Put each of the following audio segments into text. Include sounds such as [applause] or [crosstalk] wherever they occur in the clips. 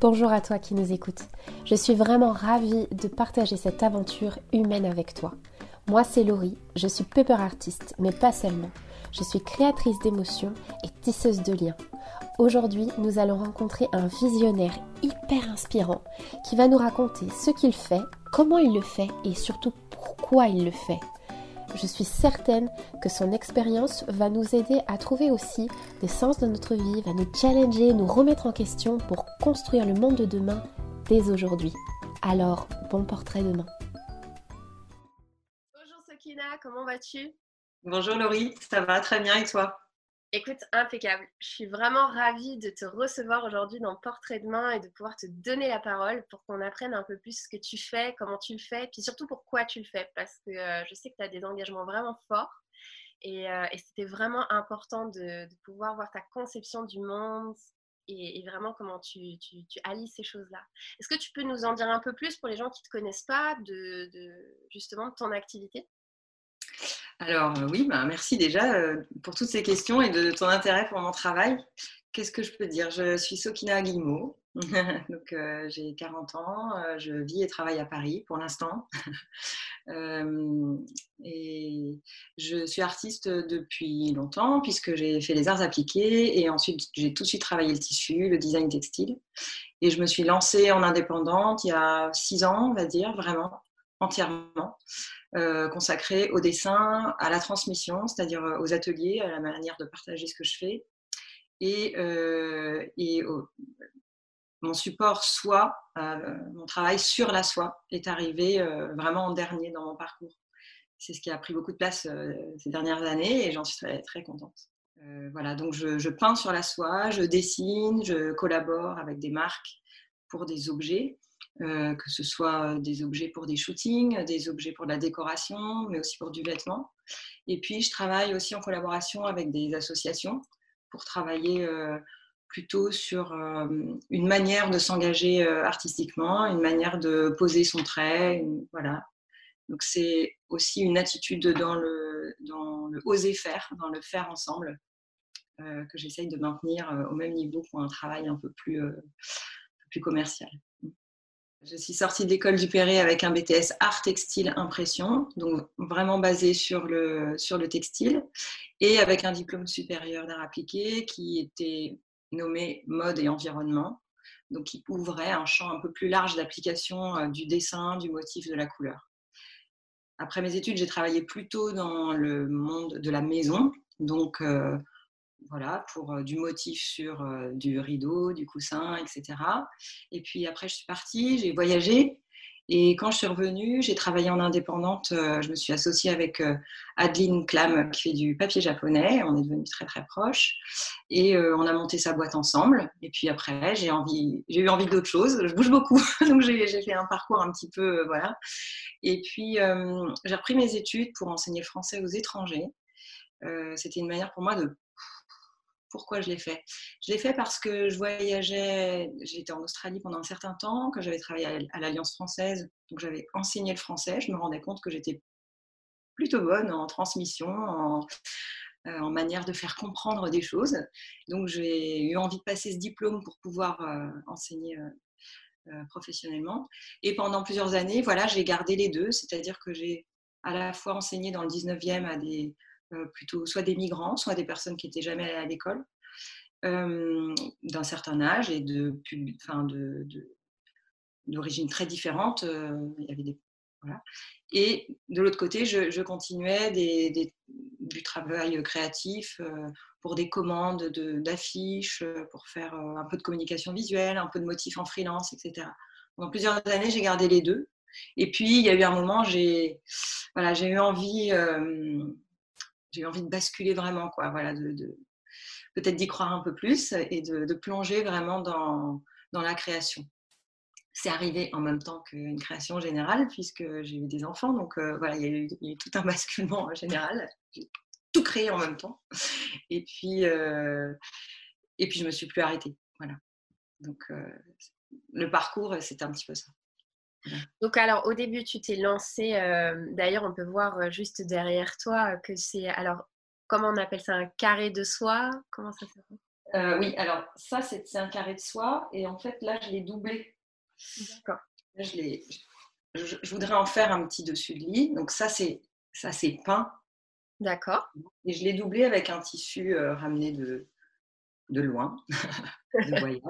Bonjour à toi qui nous écoutes. Je suis vraiment ravie de partager cette aventure humaine avec toi. Moi, c'est Laurie, je suis paper artiste, mais pas seulement. Je suis créatrice d'émotions et tisseuse de liens. Aujourd'hui, nous allons rencontrer un visionnaire hyper inspirant qui va nous raconter ce qu'il fait, comment il le fait et surtout pourquoi il le fait. Je suis certaine que son expérience va nous aider à trouver aussi des sens dans notre vie, va nous challenger, nous remettre en question pour construire le monde de demain dès aujourd'hui. Alors, bon portrait demain. Bonjour Sokina, comment vas-tu? Bonjour Laurie, ça va très bien et toi? Écoute, impeccable. Je suis vraiment ravie de te recevoir aujourd'hui dans Portrait de main et de pouvoir te donner la parole pour qu'on apprenne un peu plus ce que tu fais, comment tu le fais, puis surtout pourquoi tu le fais. Parce que euh, je sais que tu as des engagements vraiment forts et, euh, c'était vraiment important de, pouvoir voir ta conception du monde et, vraiment comment tu, allies ces choses-là. Est-ce que tu peux nous en dire un peu plus pour les gens qui ne te connaissent pas de, justement ton activité? Alors euh, oui, bah, merci déjà euh, pour toutes ces questions et de ton intérêt pour mon travail. Qu'est-ce que je peux dire? Je suis Sokina Guillemot, [laughs] donc euh, j'ai 40 ans, je vis et travaille à Paris pour l'instant. [laughs] et je suis artiste depuis longtemps puisque j'ai fait les arts appliqués et ensuite j'ai tout de suite travaillé le tissu, le design textile. Et je me suis lancée en indépendante il y a six ans, on va dire, vraiment, entièrement. Euh, consacré au dessin, à la transmission, c'est-à-dire euh, aux ateliers, à la manière de partager ce que je fais. Et, euh, mon support soie, mon travail sur la soie est arrivé vraiment en dernier dans mon parcours. C'est ce qui a pris beaucoup de place ces dernières années et j'en suis très, contente. voilà, donc je, peins sur la soie, je dessine, je collabore avec des marques pour des objets. Euh, que ce soit des objets pour des shootings, des objets pour la décoration, mais aussi pour du vêtement. Et puis, je travaille aussi en collaboration avec des associations pour travailler euh, plutôt sur euh, une manière de s'engager artistiquement, une manière de poser son trait. voilà. Donc, c'est aussi une attitude dans le, dans le oser faire, dans le faire ensemble, que j'essaye de maintenir au même niveau pour un travail un peu plus, plus commercial. Je suis sortie de l'école du Perret avec un BTS art textile impression, donc vraiment basé sur le, sur le textile, et avec un diplôme supérieur d'art appliqué qui était nommé mode et environnement, donc qui ouvrait un champ un peu plus large d'application euh, du dessin, du motif, de la couleur. Après mes études, j'ai travaillé plutôt dans le monde de la maison, donc euh, voilà, pour euh, du motif sur euh, du rideau, du coussin, etc. Et puis après, je suis partie, j'ai voyagé. Et quand je suis revenue, j'ai travaillé en indépendante. Euh, je me suis associée avec Adeline Klam, qui fait du papier japonais. On est devenus très, très proches. Et on a monté sa boîte ensemble. Et puis après, j'ai eu envie d'autre chose. Je bouge beaucoup. [laughs] Donc, j'ai fait un parcours un petit peu, voilà. Et puis, j'ai repris mes études pour enseigner le français aux étrangers. C'était une manière pour moi de pourquoi je l'ai fait? Je l'ai fait parce que je voyageais, j'étais en Australie pendant un certain temps, que j'avais travaillé à l'Alliance française, donc j'avais enseigné le français. Je me rendais compte que j'étais plutôt bonne en transmission, en, euh, manière de faire comprendre des choses. Donc j'ai eu envie de passer ce diplôme pour pouvoir euh, enseigner euh, professionnellement. Et pendant plusieurs années, voilà, j'ai gardé les deux, c'est-à-dire que j'ai à la fois enseigné dans le 19e à des plutôt soit des migrants, soit des personnes qui n'étaient jamais allées à l'école, euh, d'un certain âge et de, d'origine très différente. Euh, il y avait des, Et de l'autre côté, je, continuais du travail créatif pour des commandes d'affiches, pour faire un peu de communication visuelle, un peu de motifs en freelance, etc. Pendant plusieurs années, j'ai gardé les deux. Et puis, il y a eu un moment, j'ai voilà, eu envie j'ai eu envie de basculer vraiment, quoi, voilà, de, peut-être d'y croire un peu plus et de, plonger vraiment dans, la création. C'est arrivé en même temps qu'une création générale, puisque j'ai eu des enfants, donc euh, voilà, il y, a eu, tout un [laughs] basculement général. J'ai tout créé en même temps. Et puis, euh, et puis je me suis plus arrêtée. Voilà. Donc, euh, le parcours, c'est un petit peu ça. Donc alors au début tu t'es lancé, euh, d'ailleurs on peut voir euh, juste derrière toi que c'est, alors comment on appelle ça, un carré de soie? Comment ça s'appelle? Euh, oui, alors ça, c'est un carré de soie. Et en fait, là, je l'ai doublé. D'accord. Je, je, je, voudrais en faire un petit dessus de lit. Donc ça, c'est ça c'est peint. D'accord. Et je l'ai doublé avec un tissu euh, ramené de, de loin, [laughs] de voyage.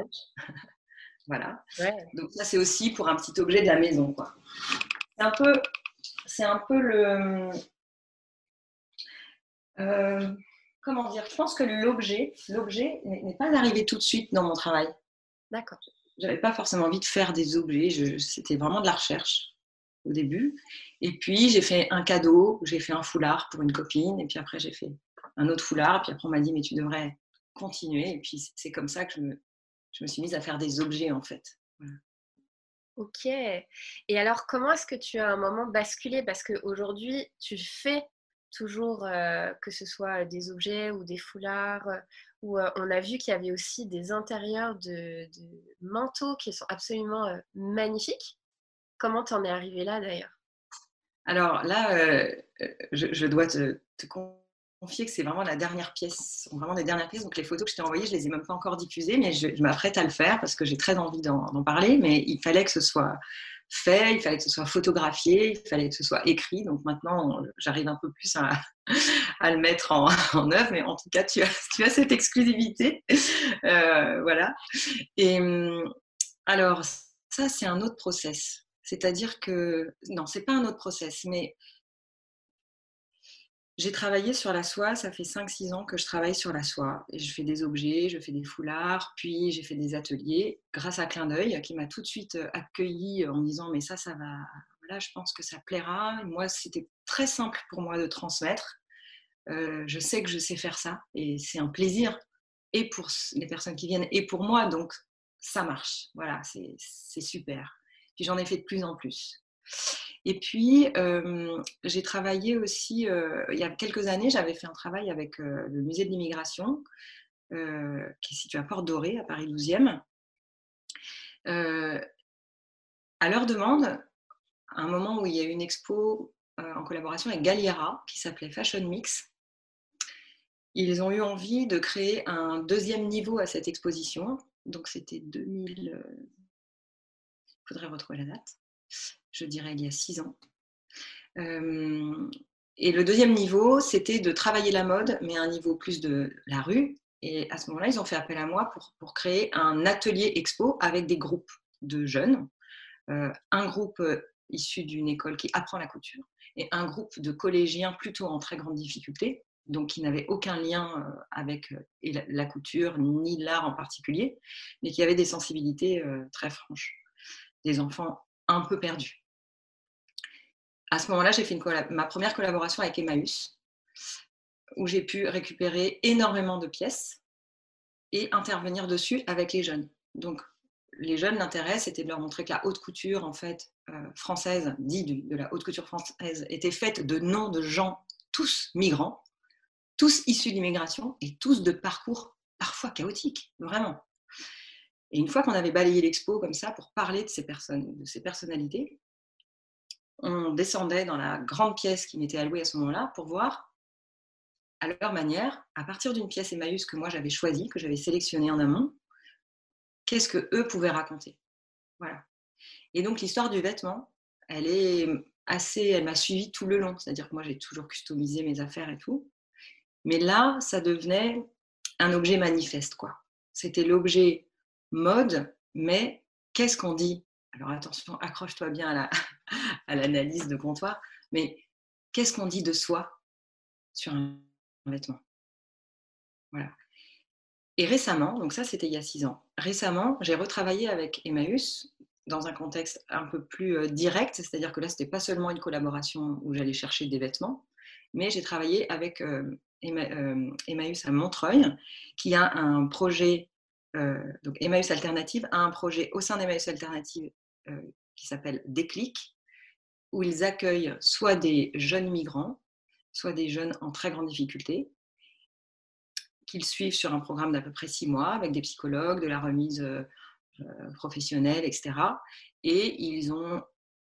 Voilà. Donc ça, c'est aussi pour un petit objet de la maison. Quoi. C'est un peu, c'est un peu le... Euh, comment dire Je pense que l'objet, l'objet n'est pas arrivé tout de suite dans mon travail. D'accord. J'avais pas forcément envie de faire des objets. C'était vraiment de la recherche au début. Et puis j'ai fait un cadeau, j'ai fait un foulard pour une copine, et puis après j'ai fait un autre foulard, et puis après on m'a dit mais tu devrais continuer. Et puis c'est comme ça que je me, je me suis mise à faire des objets en fait. Ok. Et alors, comment est-ce que tu as un moment basculé? Parce qu'aujourd'hui, tu fais toujours, euh, que ce soit des objets ou des foulards, euh, où euh, on a vu qu'il y avait aussi des intérieurs de, manteaux qui sont absolument magnifiques. Comment t'en es arrivé là d'ailleurs? Alors là, je, dois te, te confier que c'est vraiment la dernière pièce, vraiment les dernières pièces. Donc les photos que je t'ai envoyées, je les ai même pas encore diffusées, mais je, m'apprête à le faire parce que j'ai très envie d'en parler. Mais il fallait que ce soit fait, il fallait que ce soit photographié, il fallait que ce soit écrit. Donc maintenant, j'arrive un peu plus à, [laughs] le mettre [laughs] en, œuvre, mais en tout cas, tu as, [laughs] tu as cette exclusivité. Euh, voilà. Et hum, alors, ça, c'est un autre process. C'est-à-dire que, non, c'est pas un autre process, mais j'ai travaillé sur la soie, ça fait 5-6 ans que je travaille sur la soie. Je fais des objets, je fais des foulards, puis j'ai fait des ateliers grâce à Clin d'œil qui m'a tout de suite euh, accueilli en me disant mais ça, ça va, voilà, je pense que ça plaira. moi, c'était très simple pour moi de transmettre. Euh, je sais que je sais faire ça et c'est un plaisir et pour les personnes qui viennent et pour moi, donc ça marche. Voilà, c'est super. Puis j'en ai fait de plus en plus. Et puis, euh, j'ai travaillé aussi, euh, il y a quelques années, j'avais fait un travail avec euh, le musée de l'immigration, qui est situé à Port-Doré, à Paris 12e. à leur demande, à un moment où il y a eu une expo en collaboration avec Galliera, qui s'appelait Fashion Mix, ils ont eu envie de créer un deuxième niveau à cette exposition. Donc, c'était 2000. Il faudrait retrouver la date je dirais il y a six ans. Euh, et le deuxième niveau, c'était de travailler la mode, mais à un niveau plus de la rue. Et à ce moment-là, ils ont fait appel à moi pour, créer un atelier expo avec des groupes de jeunes. Euh, un groupe euh, issu d'une école qui apprend la couture et un groupe de collégiens plutôt en très grande difficulté, donc qui n'avaient aucun lien avec la couture ni l'art en particulier, mais qui avaient des sensibilités très franches. Des enfants un peu perdus à ce moment-là, j'ai fait ma première collaboration avec Emmaüs, où j'ai pu récupérer énormément de pièces et intervenir dessus avec les jeunes. Donc, les jeunes, l'intérêt, c'était de leur montrer que la haute couture, en fait, euh, française, dit de la haute couture française, était faite de noms de gens, tous migrants, tous issus d'immigration et tous de parcours parfois chaotiques, vraiment. Et une fois qu'on avait balayé l'expo comme ça pour parler de ces personnes, de ces personnalités, on descendait dans la grande pièce qui m'était allouée à ce moment-là pour voir, à leur manière, à partir d'une pièce Emmaüs que moi j'avais choisie, que j'avais sélectionnée en amont, qu'est-ce que eux pouvaient raconter. Voilà. Et donc l'histoire du vêtement, elle est assez, elle m'a suivi tout le long. C'est-à-dire que moi j'ai toujours customisé mes affaires et tout. Mais là, ça devenait un objet manifeste, quoi. C'était l'objet mode, mais qu'est-ce qu'on dit? Alors attention, accroche-toi bien à l'analyse de comptoir, mais qu'est-ce qu'on dit de soi sur un vêtement? Voilà. Et récemment, donc ça c'était il y a six ans, récemment j'ai retravaillé avec Emmaüs dans un contexte un peu plus euh, direct, c'est-à-dire que là c'était pas seulement une collaboration où j'allais chercher des vêtements, mais j'ai travaillé avec euh, euh, Emmaüs à Montreuil, qui a un projet donc Emmaüs Alternative a un projet au sein d'Emmaüs Alternative qui s'appelle Déclic, où ils accueillent soit des jeunes migrants, soit des jeunes en très grande difficulté, qu'ils suivent sur un programme d'à peu près six mois avec des psychologues, de la remise euh, professionnelle, etc. Et ils, ont,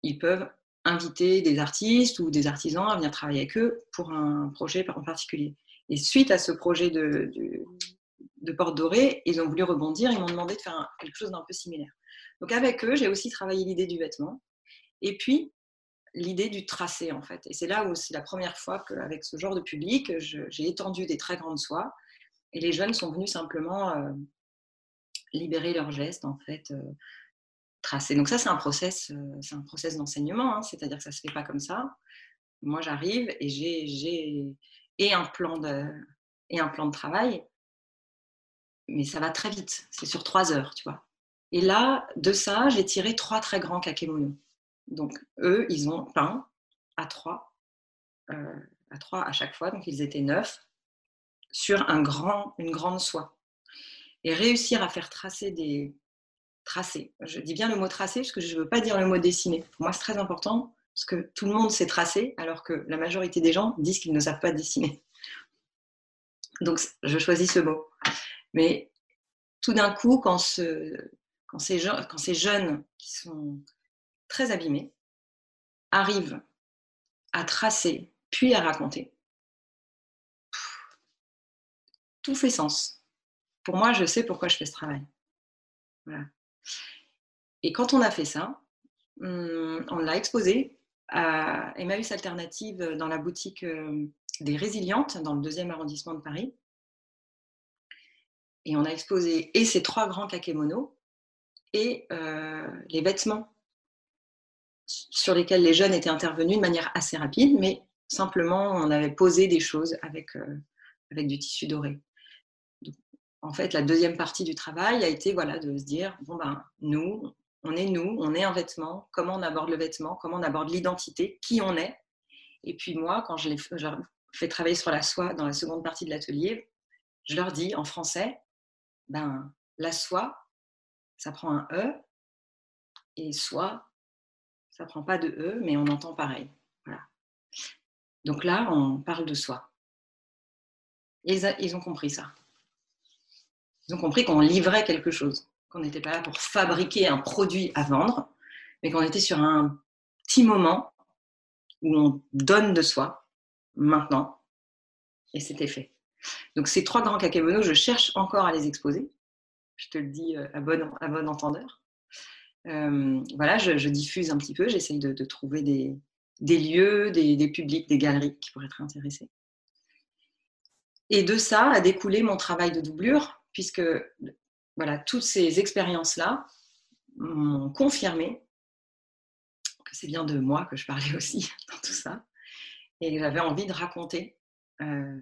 ils peuvent inviter des artistes ou des artisans à venir travailler avec eux pour un projet en particulier. Et suite à ce projet de Porte Dorée, ils ont voulu rebondir, ils m'ont demandé de faire quelque chose d'un peu similaire. Donc avec eux, j'ai aussi travaillé l'idée du vêtement. Et puis, l'idée du tracé, en fait. Et c'est là où c'est la première fois qu'avec ce genre de public, j'ai étendu des très grandes soies. Et les jeunes sont venus simplement euh, libérer leurs gestes, en fait, euh, tracer. Donc ça, c'est un process, euh, c'est un process d'enseignement. Hein. C'est-à-dire que ça se fait pas comme ça. Moi, j'arrive et j'ai et un plan de et un plan de travail, mais ça va très vite. C'est sur trois heures, tu vois. Et là, de ça, j'ai tiré trois très grands kakémonos. Donc, eux, ils ont peint à trois, euh, à trois à chaque fois, donc ils étaient neuf, sur un grand, une grande soie. Et réussir à faire tracer des tracés. Je dis bien le mot tracer parce que je ne veux pas dire le mot dessiner. Pour moi, c'est très important parce que tout le monde sait tracer alors que la majorité des gens disent qu'ils ne savent pas dessiner. Donc, je choisis ce mot. Mais tout d'un coup, quand, quand ces jeunes qui sont très abîmés arrivent à tracer, puis à raconter, tout fait sens. Pour moi, je sais pourquoi je fais ce travail. Et quand on a fait ça, hum, on l'a exposé à Emmaüs Alternative dans la boutique euh, des Résilientes, dans le deuxième arrondissement de Paris. Et on a exposé et ces trois grands kakémonos et euh, les vêtements sur lesquels les jeunes étaient intervenus de manière assez rapide, mais simplement on avait posé des choses avec, euh, avec du tissu doré. en fait, la deuxième partie du travail a été voilà, de se dire, bon ben, nous, on est nous, on est un vêtement, comment on aborde le vêtement, comment on aborde l'identité, qui on est. Et puis moi, quand je, les, fais travailler sur la soie dans la seconde partie de l'atelier, je leur dis en français, ben, la soie, ça prend un E, et soie, ça prend pas de E, mais on entend pareil. Voilà. Donc là, on parle de soi. Ils, ont compris ça. Ils ont compris qu'on livrait quelque chose, qu'on n'était pas là pour fabriquer un produit à vendre, mais qu'on était sur un petit moment où on donne de soi, maintenant, et c'était fait. Donc ces trois grands kakémonos, je cherche encore à les exposer. Je te le dis euh, à bon, à bon entendeur. Euh, voilà, je, diffuse un petit peu, j'essaye de, trouver des, lieux, des, publics, des galeries qui pourraient être intéressés. Et de ça a découlé mon travail de doublure, puisque voilà, toutes ces expériences-là m'ont confirmé que c'est bien de moi que je parlais [laughs] aussi dans tout ça, et j'avais envie de raconter euh,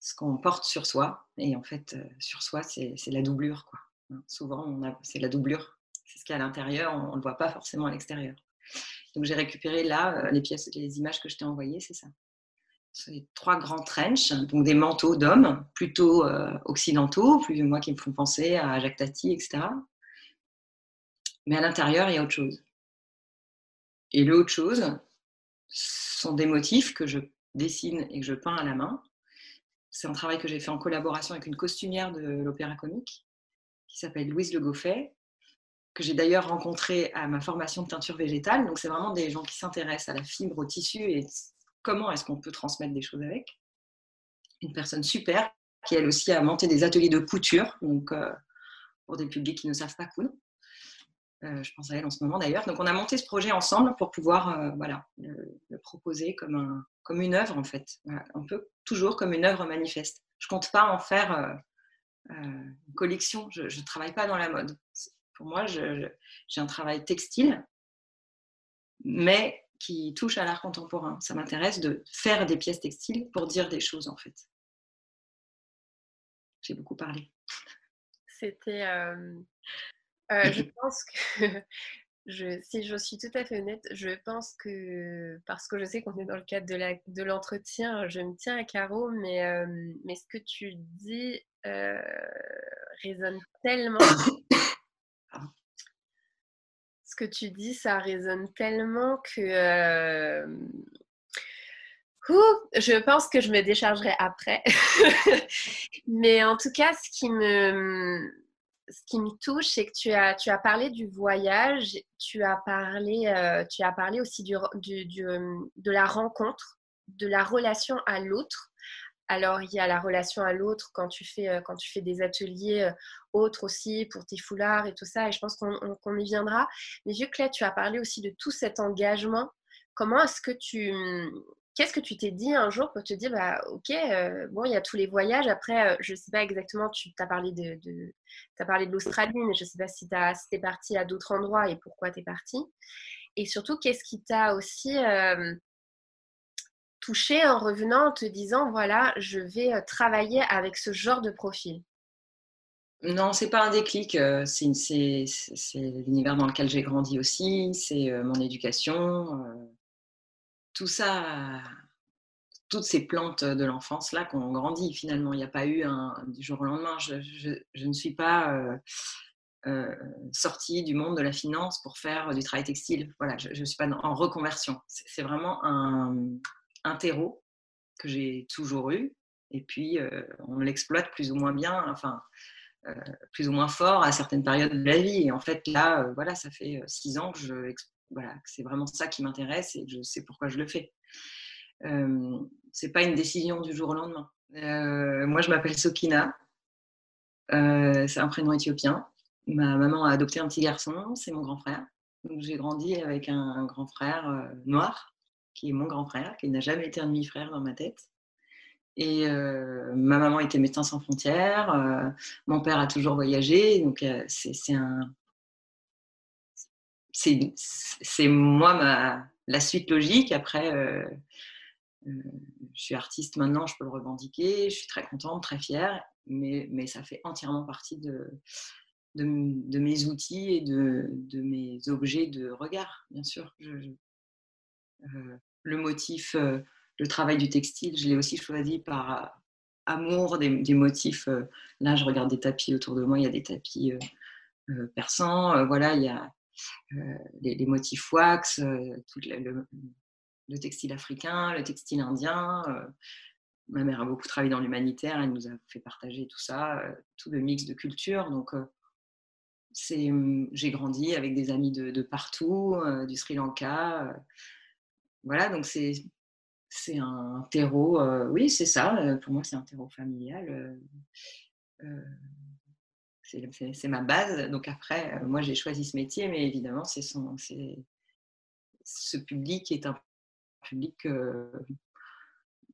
ce qu'on porte sur soi. Et en fait, euh, sur soi, c'est la doublure. Quoi. Hein, souvent, c'est la doublure c'est ce qu'il y a à l'intérieur, on ne le voit pas forcément à l'extérieur. Donc j'ai récupéré là euh, les pièces, les images que je t'ai envoyées, c'est ça. C'est trois grands trenches, donc des manteaux d'hommes, plutôt euh, occidentaux, plus moins qui me font penser à Jacques Tati, etc. Mais à l'intérieur, il y a autre chose. Et le autre chose sont des motifs que je dessine et que je peins à la main. C'est un travail que j'ai fait en collaboration avec une costumière de l'Opéra Comique qui s'appelle Louise Le Goffet que j'ai d'ailleurs rencontré à ma formation de teinture végétale. Donc, c'est vraiment des gens qui s'intéressent à la fibre, au tissu et comment est-ce qu'on peut transmettre des choses avec. Une personne super qui, elle aussi, a monté des ateliers de couture donc, euh, pour des publics qui ne savent pas coudre. Euh, je pense à elle en ce moment d'ailleurs. Donc, on a monté ce projet ensemble pour pouvoir euh, voilà, le, proposer comme, un, comme une œuvre, en fait. un peu toujours comme une œuvre manifeste. Je compte pas en faire une collection. Je ne travaille pas dans la mode. Pour moi, j'ai un travail textile, mais qui touche à l'art contemporain. Ça m'intéresse de faire des pièces textiles pour dire des choses, en fait. J'ai beaucoup parlé. C'était. Euh, euh, [laughs] je pense que. [laughs] Je, si je suis tout à fait honnête, je pense que, parce que je sais qu'on est dans le cadre de l'entretien, je me tiens à carreau, mais, euh, mais ce que tu dis résonne tellement [laughs] que tu dis, ça résonne tellement que euh, je pense que je me déchargerai après. [laughs] Mais en tout cas, ce qui me, ce qui me touche, c'est que tu as, tu as parlé du voyage, tu as parlé, euh, tu as parlé aussi du, du, de la rencontre, de la relation à l'autre, Alors, il y a la relation à l'autre quand, tu fais, euh, quand tu fais des ateliers euh, autres aussi pour tes foulards et tout ça. Et je pense qu'on y viendra. Mais vu que là, tu as parlé aussi de tout cet engagement, comment est-ce que tu. Qu'est-ce que tu t'es dit un jour pour te dire, bah, ok, euh, bon, il y a tous les voyages. Après, je ne sais pas exactement, tu as parlé de, as parlé de l'Australie, mais je ne sais pas si tu es parti à d'autres endroits et pourquoi tu es parti. Et surtout, qu'est-ce qui t'a aussi touché en revenant en te disant voilà, je vais euh, travailler avec ce genre de profil non, c'est pas un déclic. Euh, c'est l'univers dans lequel j'ai grandi aussi. C'est euh, mon éducation. Tout ça, toutes ces plantes de l'enfance là qu'on grandit finalement. Il n'y a pas eu un du jour au lendemain. Je, ne suis pas sortie du monde de la finance pour faire du travail textile. Voilà, je ne suis pas en reconversion. C'est vraiment un, un terreau que j'ai toujours eu. Et puis, euh, on l'exploite plus ou moins bien, enfin, euh, plus ou moins fort à certaines périodes de la vie. Et en fait, là, euh, voilà, ça fait six ans que je, voilà, c'est vraiment ça qui m'intéresse et je sais pourquoi je le fais. c'est pas une décision du jour au lendemain. moi, je m'appelle Sokina. c'est un prénom éthiopien. Ma maman a adopté un petit garçon, c'est mon grand frère. Donc, j'ai grandi avec un grand frère noir qui est mon grand frère, qui n'a jamais été un demi-frère dans ma tête. Et euh, ma maman était médecin sans frontières, euh, mon père a toujours voyagé, donc euh, c'est un. C'est moi ma, la suite logique. Après, je suis artiste maintenant, je peux le revendiquer, je suis très contente, très fière, mais, mais ça fait entièrement partie de, de, mes outils et de, de, mes objets de regard, bien sûr. Euh, le motif, euh, le travail du textile, je l'ai aussi choisi par amour des, motifs. Euh, là, je regarde des tapis autour de moi, il y a des tapis persans, voilà, il y a les, motifs wax, tout le, textile africain, le textile indien. ma mère a beaucoup travaillé dans l'humanitaire, elle nous a fait partager tout ça, tout le mix de cultures. Donc, j'ai grandi avec des amis de partout, du Sri Lanka voilà, donc c'est c'est un terreau, euh, oui, c'est ça, euh, pour moi c'est un terreau familial. Euh, c'est ma base. Donc après, moi j'ai choisi ce métier, mais évidemment, c'est ce public est un public,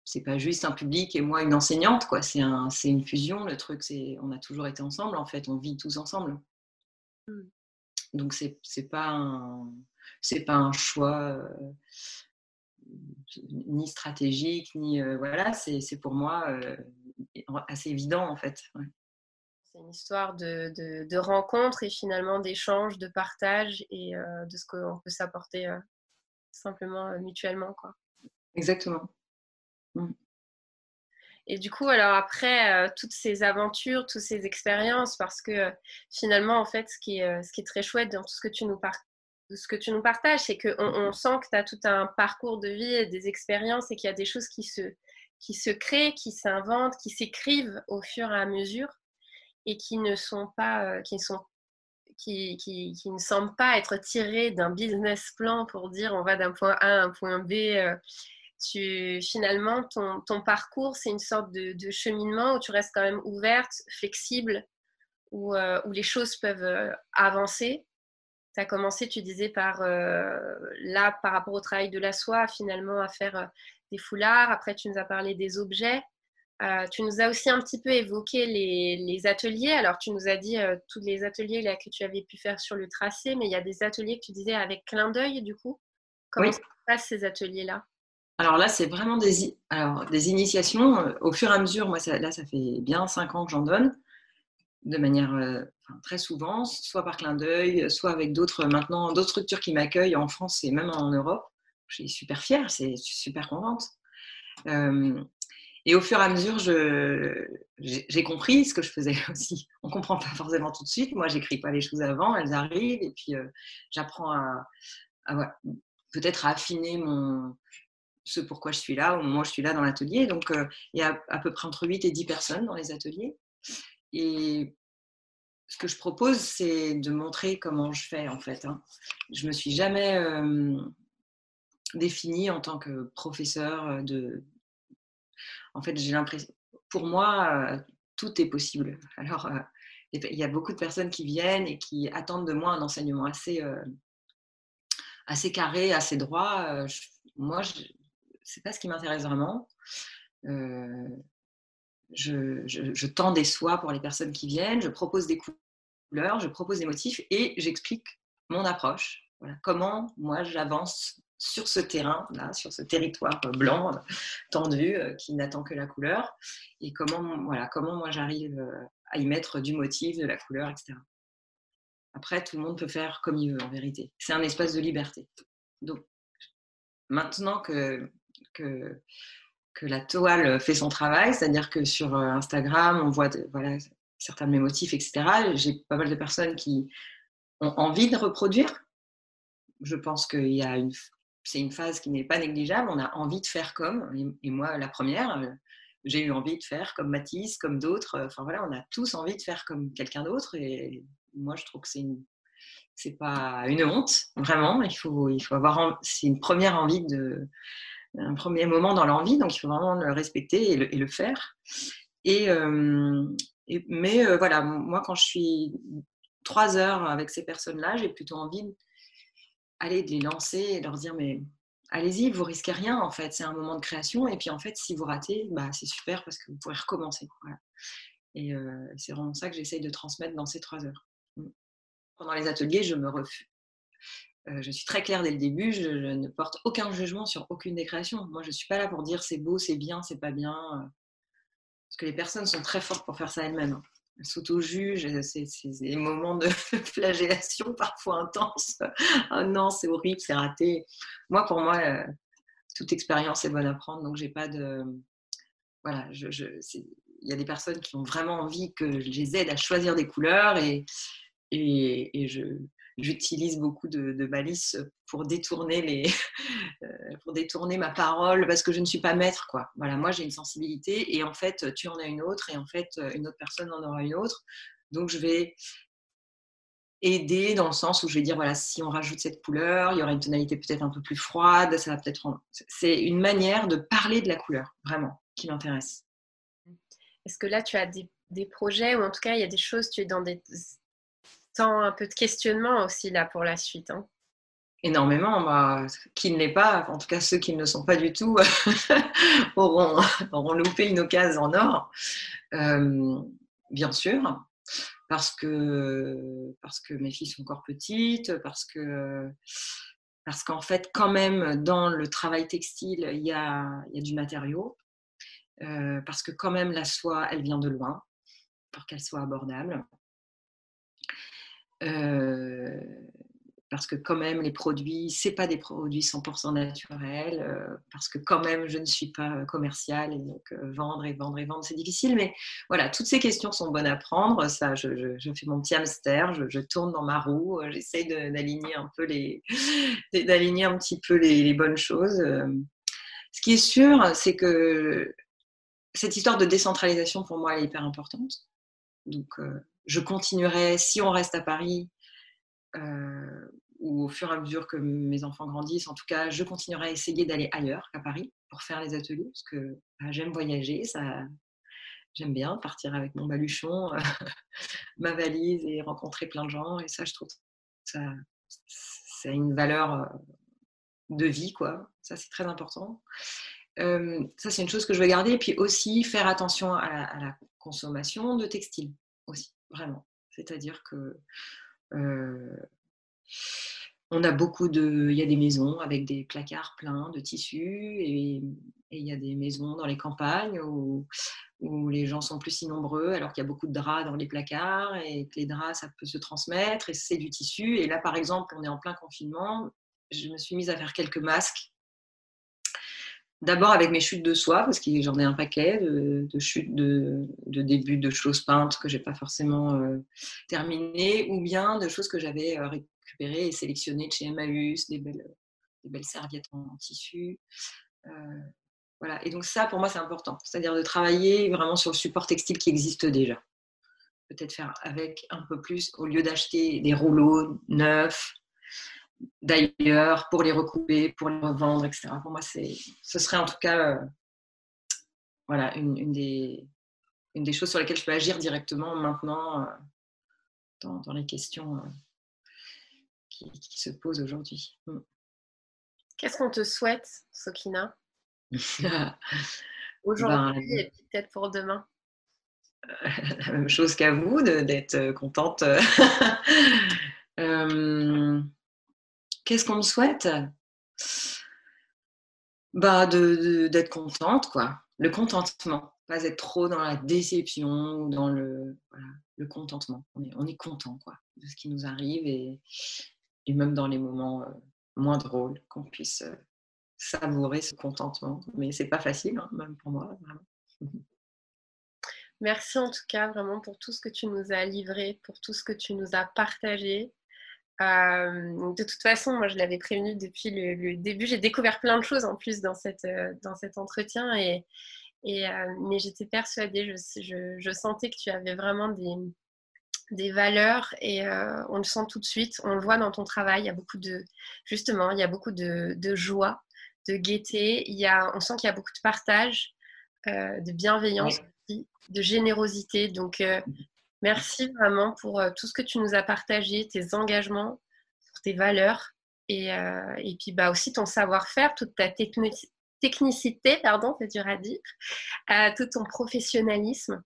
c'est pas juste un public et moi une enseignante, quoi. C'est un, une fusion, le truc, c'est on a toujours été ensemble, en fait, on vit tous ensemble. Mmh. Donc c'est pas un, c'est pas un choix ni stratégique, ni euh, voilà, c'est pour moi euh, assez évident en fait. C'est une histoire de, de, rencontre et finalement d'échange, de partage et euh, de ce qu'on peut s'apporter simplement mutuellement. Quoi. Exactement. Mmh. Et du coup, alors après toutes ces aventures, toutes ces expériences, parce que finalement, en fait, ce qui, est, ce qui est très chouette dans tout ce que tu nous partages, ce que tu nous partages, c'est qu'on on sent que tu as tout un parcours de vie, des expériences et qu'il y a des choses qui se, qui se créent, qui s'inventent, qui s'écrivent au fur et à mesure et qui ne sont pas, euh, qui sont qui, qui, qui, ne semblent pas être tirées d'un business plan pour dire on va d'un point A à un point B. Euh. tu, finalement, ton, ton parcours, c'est une sorte de, de, cheminement où tu restes quand même ouverte, flexible, où, euh, où les choses peuvent avancer tu as commencé, tu disais, par euh, là, par rapport au travail de la soie, finalement, à faire euh, des foulards. Après, tu nous as parlé des objets. Euh, tu nous as aussi un petit peu évoqué les, ateliers. Alors, tu nous as dit tous les ateliers là, que tu avais pu faire sur le tracé, mais il y a des ateliers que tu disais avec clin d'œil, du coup. Comment se passent ces ateliers-là? Alors là, c'est vraiment des, alors, des initiations. Au fur et à mesure, moi, là, ça fait bien cinq ans que j'en donne de manière euh, très souvent, soit par clin d'œil, soit avec d'autres maintenant d'autres structures qui m'accueillent en France et même en Europe. Je suis super fière, c'est super contente. Euh, et au fur et à mesure, j'ai compris ce que je faisais [laughs] aussi. On ne comprend pas forcément tout de suite. Moi, j'écris pas les choses avant, elles arrivent. Et puis, euh, j'apprends à, peut-être affiner mon, ce pourquoi je suis là, au moment où je suis là dans l'atelier. Donc, il y a à peu près entre 8 et 10 personnes dans les ateliers. Et ce que je propose, c'est de montrer comment je fais en fait. Hein. Je me suis jamais définie en tant que professeur de, en fait, j'ai l'impression, pour moi, tout est possible. [laughs] Alors, il y a beaucoup de personnes qui viennent et qui attendent de moi un enseignement assez, assez carré, assez droit. moi, ce n'est pas ce qui m'intéresse vraiment. Je, tends des soies pour les personnes qui viennent, je propose des couleurs, je propose des motifs et j'explique mon approche. Voilà, comment moi j'avance sur ce terrain, là, sur ce territoire blanc, tendu, qui n'attend que la couleur, et comment, voilà, comment moi j'arrive à y mettre du motif, de la couleur, etc. Après, tout le monde peut faire comme il veut, en vérité. C'est un espace de liberté. Donc, maintenant que, que, que la toile fait son travail, c'est-à-dire que sur Instagram, on voit voilà, certains de mes motifs, etc., j'ai pas mal de personnes qui ont envie de reproduire. Je pense qu'il y a une c'est une phase qui n'est pas négligeable. On a envie de faire comme, et, moi la première, euh, j'ai eu envie de faire comme Matisse, comme d'autres. Euh, enfin voilà, on a tous envie de faire comme quelqu'un d'autre, et moi je trouve que c'est une c'est pas une honte, vraiment. Il faut, il faut avoir, c'est une première envie de, un premier moment dans l'envie, donc il faut vraiment le respecter et le, faire. Et, euh, mais voilà, moi quand je suis trois heures avec ces personnes-là, j'ai plutôt envie aller les lancer et leur dire mais allez-y, vous risquez rien en fait, c'est un moment de création et puis en fait si vous ratez, bah, c'est super parce que vous pourrez recommencer. Et euh, c'est vraiment ça que j'essaye de transmettre dans ces trois heures. Pendant les ateliers, je me refuse. Euh, je suis très claire dès le début, je, ne porte aucun jugement sur aucune des créations. Moi, je ne suis pas là pour dire c'est beau, c'est bien, c'est pas bien. Euh, parce que les personnes sont très fortes pour faire ça elles-mêmes. Hein s'auto-juge, c'est des moments de [laughs] flagellation parfois intenses. oh non, c'est horrible, c'est raté. Moi, pour moi, euh, toute expérience est bonne à prendre, donc j'ai pas de. Voilà, il y a des personnes qui ont vraiment envie que je les aide à choisir des couleurs et, et je, j'utilise beaucoup de, de, malice pour détourner, les, [laughs] euh, pour détourner ma parole parce que je ne suis pas maître. Quoi. Voilà, moi, j'ai une sensibilité et en fait, tu en as une autre et en fait, une autre personne en aura une autre. Donc, je vais aider dans le sens où je vais dire voilà si on rajoute cette couleur il y aura une tonalité peut-être un peu plus froide ça va peut-être c'est une manière de parler de la couleur vraiment qui m'intéresse est-ce que là tu as des, projets ou en tout cas il y a des choses tu es dans des un peu de questionnement aussi là pour la suite. Hein. Énormément. Bah, qui ne l'est pas, en tout cas ceux qui ne le sont pas du tout, [laughs] auront, auront loupé une occasion en or. Euh, bien sûr, parce que, parce que mes filles sont encore petites, parce que parce qu'en fait, quand même, dans le travail textile, il y a, il y a du matériau, euh, parce que quand même, la soie, elle vient de loin, pour qu'elle soit abordable. Parce que quand même les produits, c'est pas des produits 100% naturels, parce que quand même je ne suis pas commerciale et donc vendre et vendre et vendre c'est difficile. Mais voilà, toutes ces questions sont bonnes à prendre. Ça, je, fais mon petit hamster, je, tourne dans ma roue, j'essaye d'aligner un peu les, [laughs] d'aligner un petit peu les, les, bonnes choses. Ce qui est sûr, c'est que cette histoire de décentralisation pour moi elle est hyper importante. Donc je continuerai, si on reste à Paris, euh, ou au fur et à mesure que mes enfants grandissent, en tout cas, je continuerai à essayer d'aller ailleurs qu'à Paris pour faire les ateliers, parce que bah, j'aime voyager, j'aime bien partir avec mon baluchon, [laughs] ma valise et rencontrer plein de gens, et ça, je trouve ça, c'est une valeur euh, de vie, quoi. Ça, c'est très important. Euh, ça, c'est une chose que je veux garder. Et puis aussi faire attention à la consommation de textiles aussi vraiment. C'est-à-dire que euh, on a beaucoup de, il y a des maisons avec des placards pleins de tissus et, il y a des maisons dans les campagnes où, où les gens sont plus si nombreux alors qu'il y a beaucoup de draps dans les placards et que les draps ça peut se transmettre et c'est du tissu. Et là par exemple on est en plein confinement, je me suis mise à faire quelques masques D'abord avec mes chutes de soie, parce que j'en ai un paquet de, chutes de, début de choses peintes que j'ai pas forcément euh, terminées, ou bien de choses que j'avais euh, récupérées et sélectionnées de chez Emmaüs, des belles, des belles serviettes en, tissu. Euh, voilà. Et donc ça, pour moi, c'est important. C'est-à-dire de travailler vraiment sur le support textile qui existe déjà. Peut-être faire avec un peu plus, au lieu d'acheter des rouleaux neufs, d'ailleurs pour les recouper, pour les revendre, etc. Pour moi, ce serait en tout cas euh, voilà, une, des, une des choses sur lesquelles je peux agir directement maintenant dans, les questions qui, se posent aujourd'hui. Mm. Qu'est-ce qu'on te souhaite, Sokina? [laughs] Aujourd'hui ben, et peut-être pour demain la [laughs] même chose qu'à vous, d'être contente. [laughs] Euh, qu'est-ce qu'on me souhaite? Bah, D'être contente, quoi. Le contentement. Pas être trop dans la déception ou dans le, le contentement. On est, on est content, quoi, de ce qui nous arrive et, et même dans les moments euh, moins drôles, qu'on puisse euh, savourer ce contentement. Mais c'est pas facile, hein, même pour moi. Merci en tout cas vraiment pour tout ce que tu nous as livré, pour tout ce que tu nous as partagé. Euh, de toute façon, moi je l'avais prévenu depuis le, début. J'ai découvert plein de choses en plus dans, cette, euh, dans cet entretien, et, et euh, mais j'étais persuadée, je, je, je, sentais que tu avais vraiment des, des valeurs et on le sent tout de suite. On le voit dans ton travail. Il y a beaucoup de, justement, il y a beaucoup de, de joie, de gaieté. Il y a, on sent qu'il y a beaucoup de partage, de bienveillance de générosité. Donc, euh, merci vraiment pour euh, tout ce que tu nous as partagé, tes engagements, pour tes valeurs et, euh, et puis bah, aussi ton savoir-faire, toute ta technicité, pardon, c'est dur à dire, tout ton professionnalisme.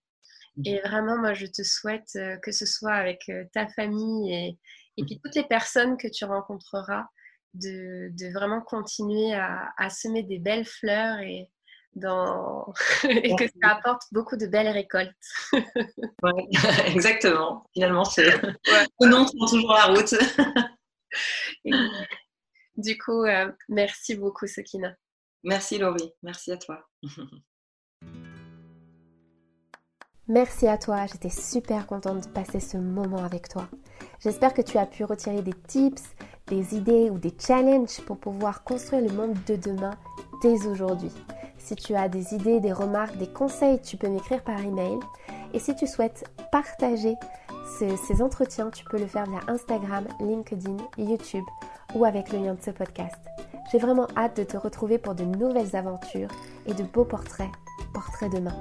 Mmh. Et vraiment, moi, je te souhaite que ce soit avec ta famille et, et puis toutes les personnes que tu rencontreras, de, de vraiment continuer à, à, semer des belles fleurs et, dans... [laughs] et que ça apporte beaucoup de belles récoltes. [laughs] ouais, [laughs] exactement. Finalement, c'est ouais. le nom toujours la route. du coup, euh, merci beaucoup, Sakina. Merci, Laurie. Merci à toi. Merci à toi, j'étais super contente de passer ce moment avec toi. J'espère que tu as pu retirer des tips, des idées ou des challenges pour pouvoir construire le monde de demain aujourd'hui. Si tu as des idées, des remarques, des conseils, tu peux m'écrire par email. Et si tu souhaites partager ces, entretiens, tu peux le faire via Instagram, LinkedIn, YouTube ou avec le lien de ce podcast. J'ai vraiment hâte de te retrouver pour de nouvelles aventures et de beaux portraits, portraits demain.